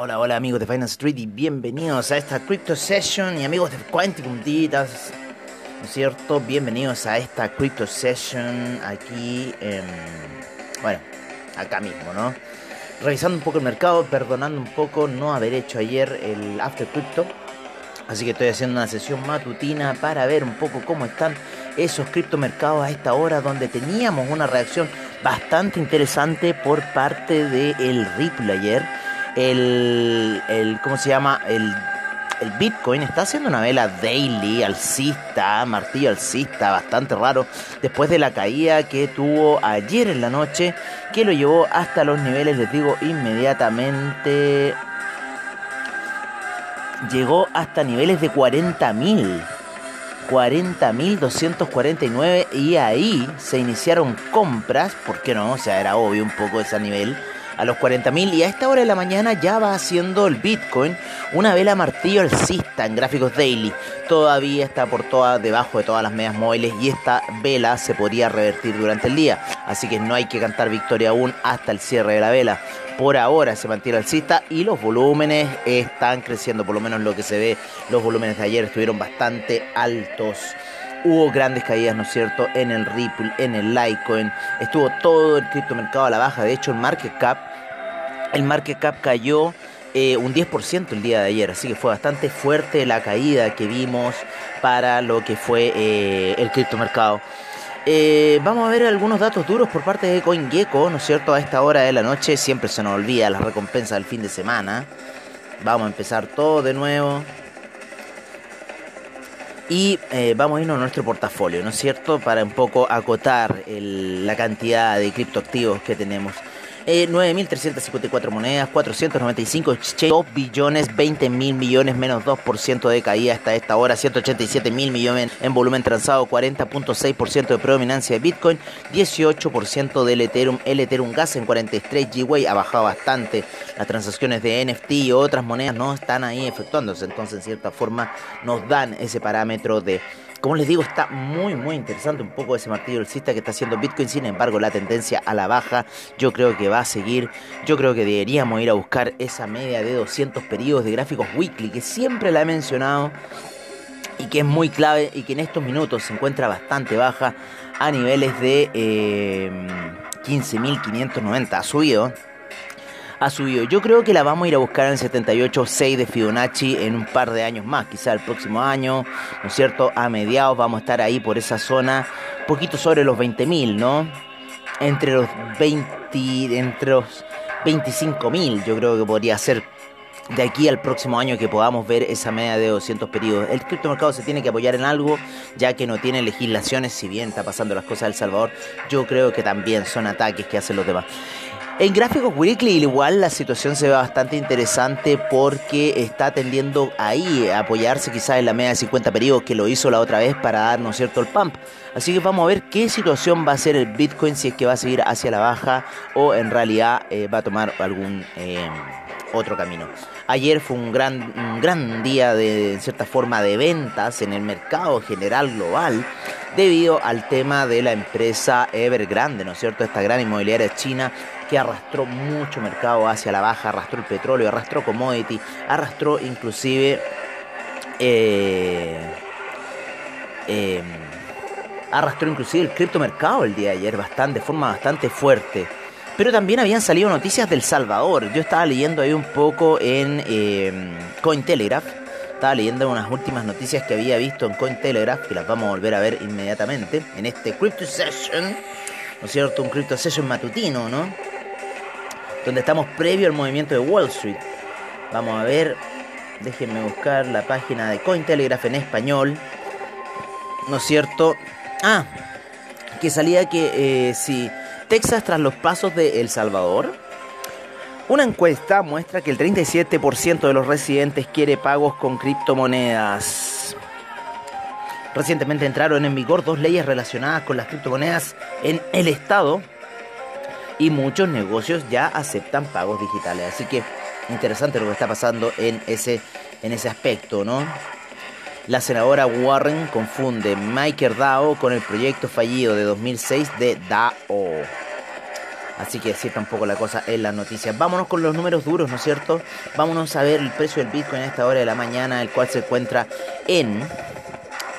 Hola, hola, amigos de Finance Street y bienvenidos a esta Crypto Session y amigos de Quanticum Digitas, ¿no es cierto? Bienvenidos a esta Crypto Session aquí, en, bueno, acá mismo, ¿no? Revisando un poco el mercado, perdonando un poco no haber hecho ayer el After Crypto, así que estoy haciendo una sesión matutina para ver un poco cómo están esos criptomercados a esta hora donde teníamos una reacción bastante interesante por parte del el Ripple ayer el, el ¿cómo se llama? El, el Bitcoin está haciendo una vela daily, alcista, martillo alcista, bastante raro, después de la caída que tuvo ayer en la noche, que lo llevó hasta los niveles, les digo inmediatamente, llegó hasta niveles de 40.000. 40.249 y ahí se iniciaron compras, ¿por qué no? O sea, era obvio un poco ese nivel a los 40.000 y a esta hora de la mañana ya va haciendo el Bitcoin una vela martillo alcista en gráficos daily. Todavía está por toda, debajo de todas las medias móviles y esta vela se podría revertir durante el día. Así que no hay que cantar victoria aún hasta el cierre de la vela. Por ahora se mantiene alcista y los volúmenes están creciendo, por lo menos lo que se ve, los volúmenes de ayer estuvieron bastante altos. Hubo grandes caídas, ¿no es cierto?, en el Ripple, en el Litecoin. Estuvo todo el criptomercado a la baja. De hecho, el market cap el market cap cayó eh, un 10% el día de ayer, así que fue bastante fuerte la caída que vimos para lo que fue eh, el criptomercado. Eh, vamos a ver algunos datos duros por parte de CoinGecko, ¿no es cierto? A esta hora de la noche siempre se nos olvida la recompensa del fin de semana. Vamos a empezar todo de nuevo. Y vamos a irnos a nuestro portafolio, ¿no es cierto? Para un poco acotar la cantidad de criptoactivos que tenemos. 9.354 eh, monedas, 495 exchange, 2 billones, 20 mil millones, menos 2% de caída hasta esta hora, 187 mil millones en volumen transado, 40.6% de predominancia de Bitcoin, 18% del Ethereum, el Ethereum Gas en 43 Gwei ha bajado bastante, las transacciones de NFT y otras monedas no están ahí efectuándose, entonces en cierta forma nos dan ese parámetro de como les digo, está muy, muy interesante un poco ese martillo alcista que está haciendo Bitcoin. Sin embargo, la tendencia a la baja yo creo que va a seguir. Yo creo que deberíamos ir a buscar esa media de 200 periodos de gráficos weekly que siempre la he mencionado y que es muy clave y que en estos minutos se encuentra bastante baja a niveles de eh, 15.590. Ha subido ha subido. Yo creo que la vamos a ir a buscar en 78.6 de Fibonacci en un par de años más, quizá el próximo año, ¿no es cierto? A mediados vamos a estar ahí por esa zona, poquito sobre los 20.000, ¿no? Entre los 20, entre los 25.000 yo creo que podría ser de aquí al próximo año que podamos ver esa media de 200 periodos. El criptomercado se tiene que apoyar en algo, ya que no tiene legislaciones, si bien está pasando las cosas en El Salvador, yo creo que también son ataques que hacen los demás. En gráficos weekly igual la situación se ve bastante interesante porque está tendiendo ahí a apoyarse quizás en la media de 50 periodos que lo hizo la otra vez para darnos cierto el pump. Así que vamos a ver qué situación va a ser el Bitcoin si es que va a seguir hacia la baja o en realidad eh, va a tomar algún eh, otro camino. Ayer fue un gran, un gran día de, en cierta forma de ventas en el mercado general global debido al tema de la empresa Evergrande, ¿no es cierto? Esta gran inmobiliaria china que arrastró mucho mercado hacia la baja, arrastró el petróleo, arrastró commodity, arrastró inclusive... Eh, em, arrastró inclusive el criptomercado el día de ayer bastante, de forma bastante fuerte. Pero también habían salido noticias del Salvador. Yo estaba leyendo ahí un poco en eh, Cointelegraph. Estaba leyendo unas últimas noticias que había visto en Cointelegraph, que las vamos a volver a ver inmediatamente en este Crypto Session. ¿No es cierto? Un Crypto Session matutino, ¿no? Donde estamos previo al movimiento de Wall Street. Vamos a ver. Déjenme buscar la página de Cointelegraph en español. ¿No es cierto? Ah, que salía que eh, si Texas tras los pasos de El Salvador? Una encuesta muestra que el 37% de los residentes quiere pagos con criptomonedas. Recientemente entraron en vigor dos leyes relacionadas con las criptomonedas en el estado y muchos negocios ya aceptan pagos digitales. Así que interesante lo que está pasando en ese, en ese aspecto, ¿no? La senadora Warren confunde MakerDAO con el proyecto fallido de 2006 de DAO. Así que cierta un poco la cosa en las noticias. Vámonos con los números duros, ¿no es cierto? Vámonos a ver el precio del Bitcoin a esta hora de la mañana, el cual se encuentra en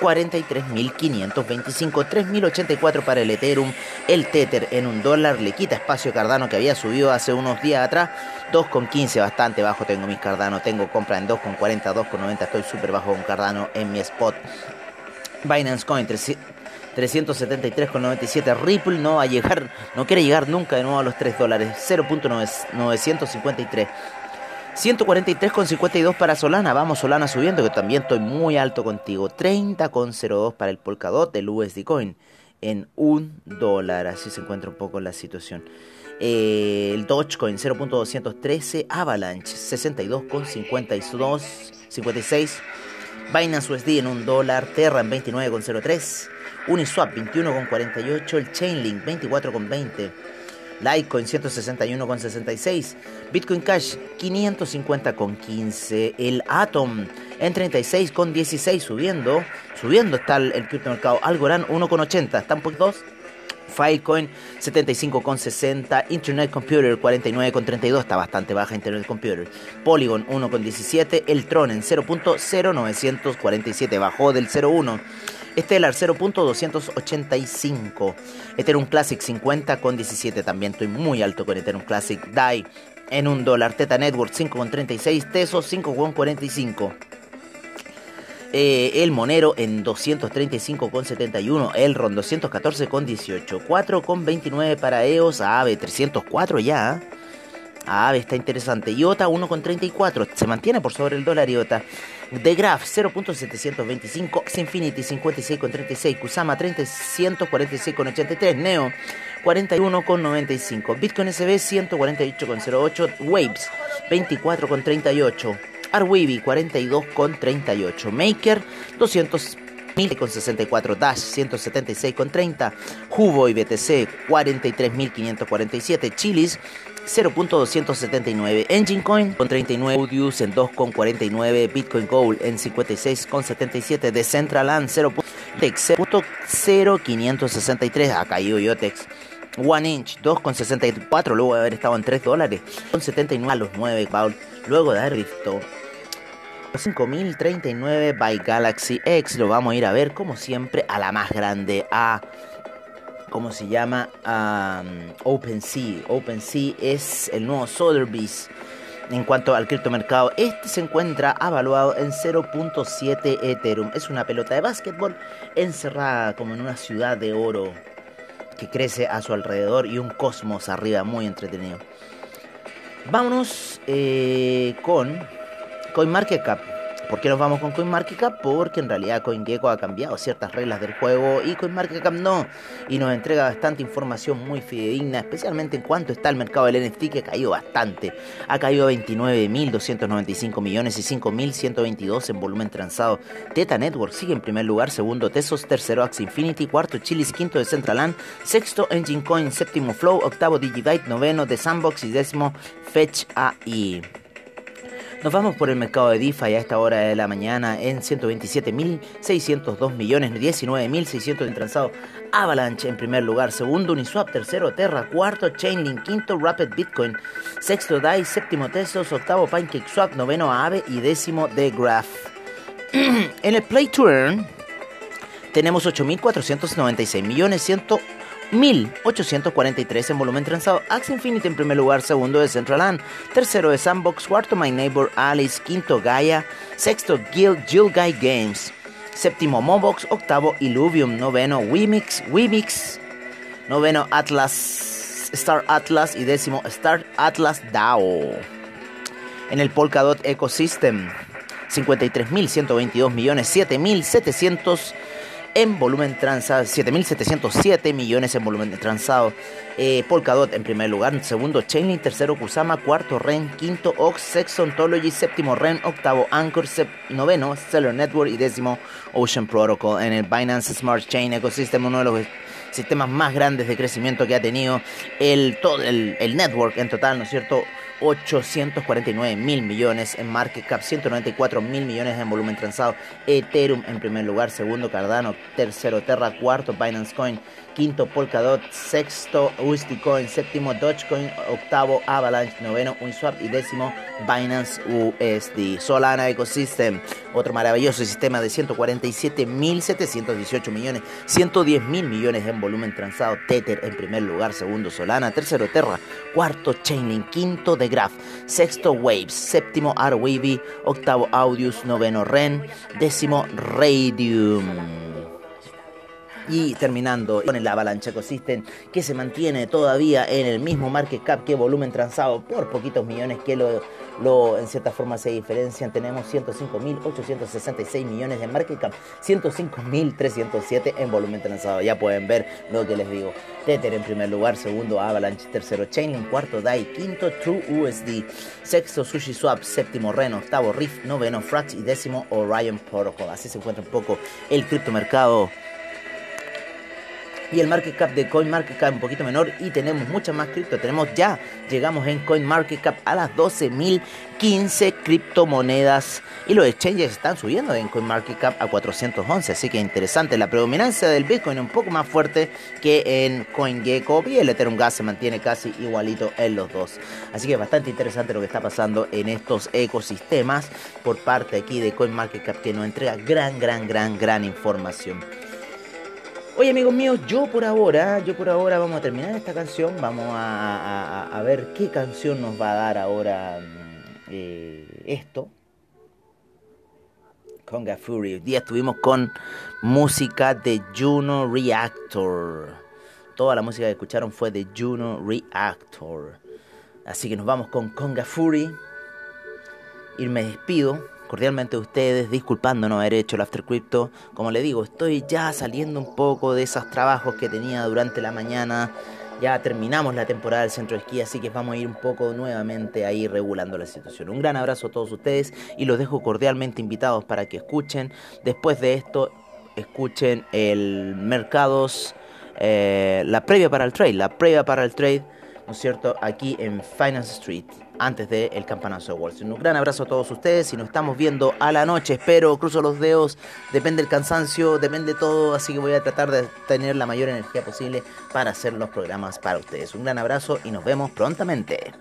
43.525, 3.084 para el Ethereum, el Tether en un dólar, le quita espacio Cardano que había subido hace unos días atrás, 2,15, bastante bajo tengo mis Cardano, tengo compra en 2,40, 2,90, estoy súper bajo con Cardano en mi spot. Binance Coin 373,97, Ripple no va a llegar, no quiere llegar nunca de nuevo a los 3 dólares, 0.953. 143,52 para Solana. Vamos, Solana subiendo, que también estoy muy alto contigo. 30,02 para el Polkadot, el USD Coin, en un dólar. Así se encuentra un poco la situación. Eh, el Dogecoin 0.213, Avalanche 62,52, 56. Binance USD en un dólar, Terra en 29,03, Uniswap 21,48, el Chainlink 24,20. Litecoin 161,66, Bitcoin Cash 550,15, el Atom en 36,16 subiendo, subiendo está el, el criptomercado, Algorand 1,80, están por dos. Filecoin 75,60, Internet Computer 49,32, está bastante baja Internet Computer. Polygon 1,17, el Tron en 0.0947, bajó del 0.1. Stellar 0.285. Ethereum Classic 50 con 17. También estoy muy alto con Ethereum Classic. DAI en un dólar. Teta Network 5,36. Tesos 5,45. Eh, el Monero en 235,71. Elron 214,18. 4,29 para EOS. AVE 304 ya. AVE está interesante. IOTA 1,34. Se mantiene por sobre el dólar IOTA. The Graph 0.725, Xinfinity 56.36, Kusama 346.83, Neo 41.95, Bitcoin SB 148.08, Waves 24.38, Arweavy 42.38, Maker 200.064, Dash 176.30, Hubo y BTC 43.547, Chilis 0.279, Engine Coin con 39, Audius en 2.49, Bitcoin Gold en 56.77, Decentraland 0.0563, ha caído Yotex. One Inch 2,64 luego de haber estado en 3 dólares, con 79 a los 9 Paul, luego de haber visto 5039 by Galaxy X, lo vamos a ir a ver como siempre a la más grande, a ¿cómo se llama? Um, OpenSea. OpenSea es el nuevo Sotheby's en cuanto al criptomercado. Este se encuentra avaluado en 0.7 Ethereum. Es una pelota de básquetbol encerrada como en una ciudad de oro que crece a su alrededor y un cosmos arriba muy entretenido. Vámonos eh, con CoinMarketCap. ¿Por qué nos vamos con CoinMarketCap? Porque en realidad CoinGecko ha cambiado ciertas reglas del juego y CoinMarketCap no. Y nos entrega bastante información muy fidedigna, especialmente en cuanto está el mercado del NFT que ha caído bastante. Ha caído a 29.295 millones y 5.122 en volumen transado. Teta Network sigue en primer lugar, segundo Tesos, tercero Axie Infinity, cuarto Chilis, quinto de Centraland, sexto Engine Coin, séptimo Flow, octavo Digibyte, noveno de Sandbox y décimo Fetch AI. Nos vamos por el mercado de DeFi a esta hora de la mañana en 127.602 millones, 19.600 en transado. Avalanche en primer lugar, segundo Uniswap, tercero Terra, cuarto Chainlink, quinto Rapid Bitcoin, sexto DAI, séptimo Tesos, octavo PancakeSwap, noveno Aave y décimo The Graph. en el Play to Earn tenemos 8.496 millones 100 1843 en volumen transado. Axie Infinity en primer lugar, segundo de Centraland, tercero de Sandbox, cuarto My Neighbor Alice, quinto Gaia, sexto Guild Jill Guy Games, séptimo Mobox, octavo Illuvium, noveno Wimix, Wimix, noveno Atlas, Star Atlas y décimo Star Atlas DAO. En el Polkadot Ecosystem, 53.122 millones, 7.700 en volumen transado, 7.707 millones en volumen transado. Eh, Polkadot en primer lugar, segundo Chainlink, tercero Kusama, cuarto Ren, quinto Ox, sexto Ontology, séptimo Ren, octavo Anchor, noveno Stellar Network y décimo Ocean Protocol. En el Binance Smart Chain Ecosystem, uno de los sistemas más grandes de crecimiento que ha tenido el, todo el, el network en total, ¿no es cierto? 849 mil millones en market cap, 194 mil millones en volumen transado. Ethereum en primer lugar, segundo Cardano, tercero Terra, cuarto Binance Coin, quinto Polkadot, sexto USD Coin, séptimo Dogecoin, octavo Avalanche, noveno Uniswap y décimo Binance USD. Solana Ecosystem, otro maravilloso sistema de 147 mil 718 millones, 110 mil millones en volumen transado. Tether en primer lugar, segundo Solana, tercero Terra, cuarto Chainlink, quinto The Graph, sexto Waves, séptimo Arweavy, octavo Audius, noveno Ren, décimo Radium. Y terminando con el Avalanche Ecosystem que se mantiene todavía en el mismo market cap que volumen transado por poquitos millones que lo, en cierta forma se diferencian. Tenemos 105.866 millones de market cap, 105.307 en volumen transado. Ya pueden ver lo que les digo. Tether en primer lugar, segundo Avalanche, tercero Chainlink, cuarto DAI, quinto True USD, sexto SushiSwap, séptimo Reno, octavo Rift, noveno Frax y décimo Orion Protocol. Así se encuentra un poco el criptomercado y el market cap de CoinMarketCap un poquito menor y tenemos mucha más cripto. Tenemos ya, llegamos en CoinMarketCap a las 12.015 criptomonedas y los exchanges están subiendo en CoinMarketCap a 411, así que interesante. La predominancia del Bitcoin un poco más fuerte que en CoinGecko y el Ethereum Gas se mantiene casi igualito en los dos. Así que es bastante interesante lo que está pasando en estos ecosistemas por parte aquí de CoinMarketCap que nos entrega gran, gran, gran, gran información. Oye amigos míos, yo por ahora, yo por ahora vamos a terminar esta canción, vamos a, ver qué canción nos va a dar ahora mm, eh, esto. Conga Fury. Hoy día estuvimos con música de Juno Reactor. Toda la música que escucharon fue de Juno Reactor. Así que nos vamos con Conga Fury. Y me despido cordialmente ustedes, disculpando no haber hecho el After Crypto. Como le digo, estoy ya saliendo un poco de esos trabajos que tenía durante la mañana. Ya terminamos la temporada del centro de esquí, así que vamos a ir un poco nuevamente ahí regulando la situación. Un gran abrazo a todos ustedes y los dejo cordialmente invitados para que escuchen. Después de esto, escuchen el Mercados, eh, la previa para el trade, la previa para el trade, ¿no es cierto? Aquí en Finance Street antes del el campanazo de Wall Street. Un gran abrazo a todos ustedes y nos estamos viendo a la noche. Espero, cruzo los dedos, depende del cansancio, depende todo, así que voy a tratar de tener la mayor energía posible para hacer los programas para ustedes. Un gran abrazo y nos vemos prontamente.